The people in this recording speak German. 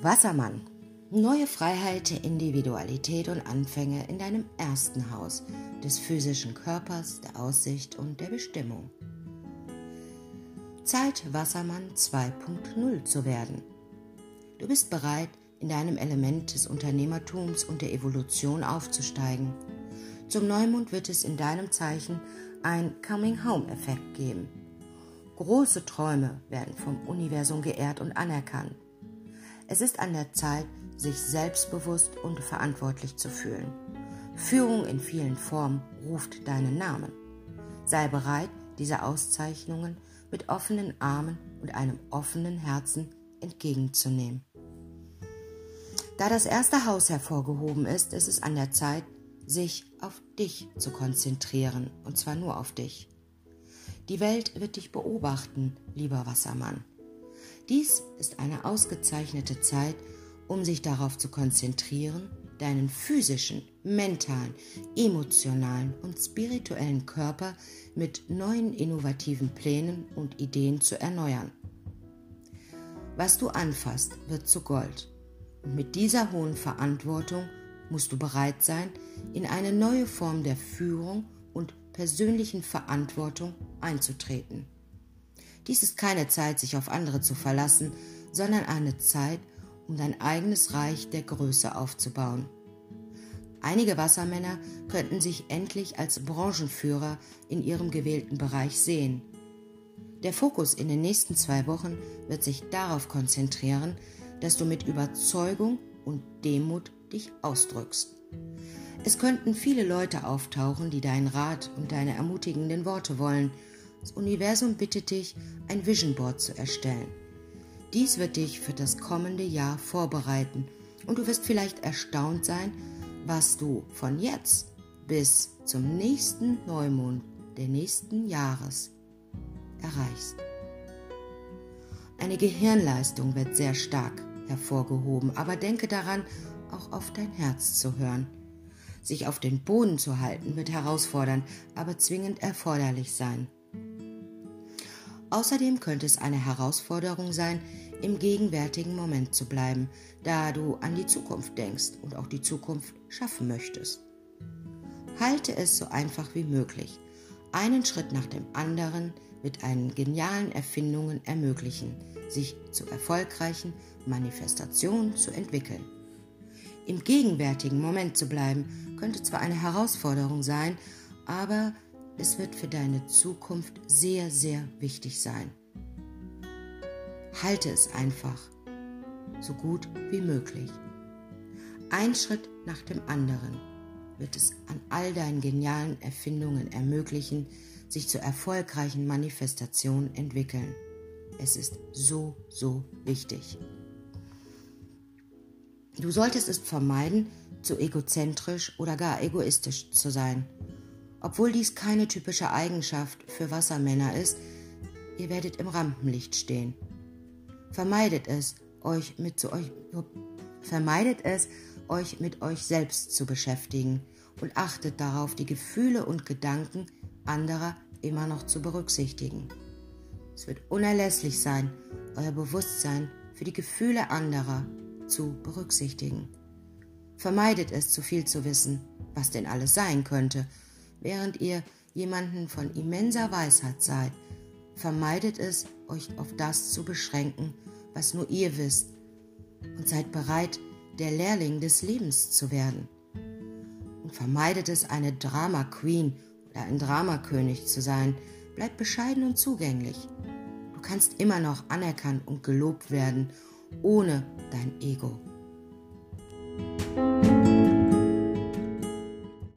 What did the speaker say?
Wassermann. Neue Freiheit, Individualität und Anfänge in deinem ersten Haus des physischen Körpers, der Aussicht und der Bestimmung. Zeit, Wassermann 2.0 zu werden. Du bist bereit, in deinem Element des Unternehmertums und der Evolution aufzusteigen. Zum Neumond wird es in deinem Zeichen ein Coming-Home-Effekt geben. Große Träume werden vom Universum geehrt und anerkannt. Es ist an der Zeit, sich selbstbewusst und verantwortlich zu fühlen. Führung in vielen Formen ruft deinen Namen. Sei bereit, diese Auszeichnungen mit offenen Armen und einem offenen Herzen entgegenzunehmen. Da das erste Haus hervorgehoben ist, ist es an der Zeit, sich auf dich zu konzentrieren, und zwar nur auf dich. Die Welt wird dich beobachten, lieber Wassermann. Dies ist eine ausgezeichnete Zeit, um sich darauf zu konzentrieren, deinen physischen, mentalen, emotionalen und spirituellen Körper mit neuen innovativen Plänen und Ideen zu erneuern. Was du anfasst, wird zu Gold. Und mit dieser hohen Verantwortung musst du bereit sein, in eine neue Form der Führung und persönlichen Verantwortung einzutreten. Dies ist keine Zeit, sich auf andere zu verlassen, sondern eine Zeit, um dein eigenes Reich der Größe aufzubauen. Einige Wassermänner könnten sich endlich als Branchenführer in ihrem gewählten Bereich sehen. Der Fokus in den nächsten zwei Wochen wird sich darauf konzentrieren, dass du mit Überzeugung und Demut dich ausdrückst. Es könnten viele Leute auftauchen, die deinen Rat und deine ermutigenden Worte wollen das Universum bittet dich, ein Vision Board zu erstellen. Dies wird dich für das kommende Jahr vorbereiten und du wirst vielleicht erstaunt sein, was du von jetzt bis zum nächsten Neumond der nächsten Jahres erreichst. Eine Gehirnleistung wird sehr stark hervorgehoben, aber denke daran, auch auf dein Herz zu hören. Sich auf den Boden zu halten wird herausfordernd, aber zwingend erforderlich sein. Außerdem könnte es eine Herausforderung sein, im gegenwärtigen Moment zu bleiben, da du an die Zukunft denkst und auch die Zukunft schaffen möchtest. Halte es so einfach wie möglich, einen Schritt nach dem anderen mit einen genialen Erfindungen ermöglichen, sich zu erfolgreichen Manifestationen zu entwickeln. Im gegenwärtigen Moment zu bleiben, könnte zwar eine Herausforderung sein, aber es wird für deine Zukunft sehr, sehr wichtig sein. Halte es einfach so gut wie möglich. Ein Schritt nach dem anderen wird es an all deinen genialen Erfindungen ermöglichen, sich zu erfolgreichen Manifestationen entwickeln. Es ist so, so wichtig. Du solltest es vermeiden, zu egozentrisch oder gar egoistisch zu sein obwohl dies keine typische Eigenschaft für Wassermänner ist, ihr werdet im Rampenlicht stehen. Vermeidet es, euch mit zu euch vermeidet es, euch mit euch selbst zu beschäftigen und achtet darauf, die Gefühle und Gedanken anderer immer noch zu berücksichtigen. Es wird unerlässlich sein, euer Bewusstsein für die Gefühle anderer zu berücksichtigen. Vermeidet es, zu viel zu wissen, was denn alles sein könnte während ihr jemanden von immenser Weisheit seid, vermeidet es, euch auf das zu beschränken, was nur ihr wisst, und seid bereit, der Lehrling des Lebens zu werden. Und vermeidet es, eine Drama Queen oder ein Dramakönig zu sein, bleibt bescheiden und zugänglich. Du kannst immer noch anerkannt und gelobt werden, ohne dein Ego.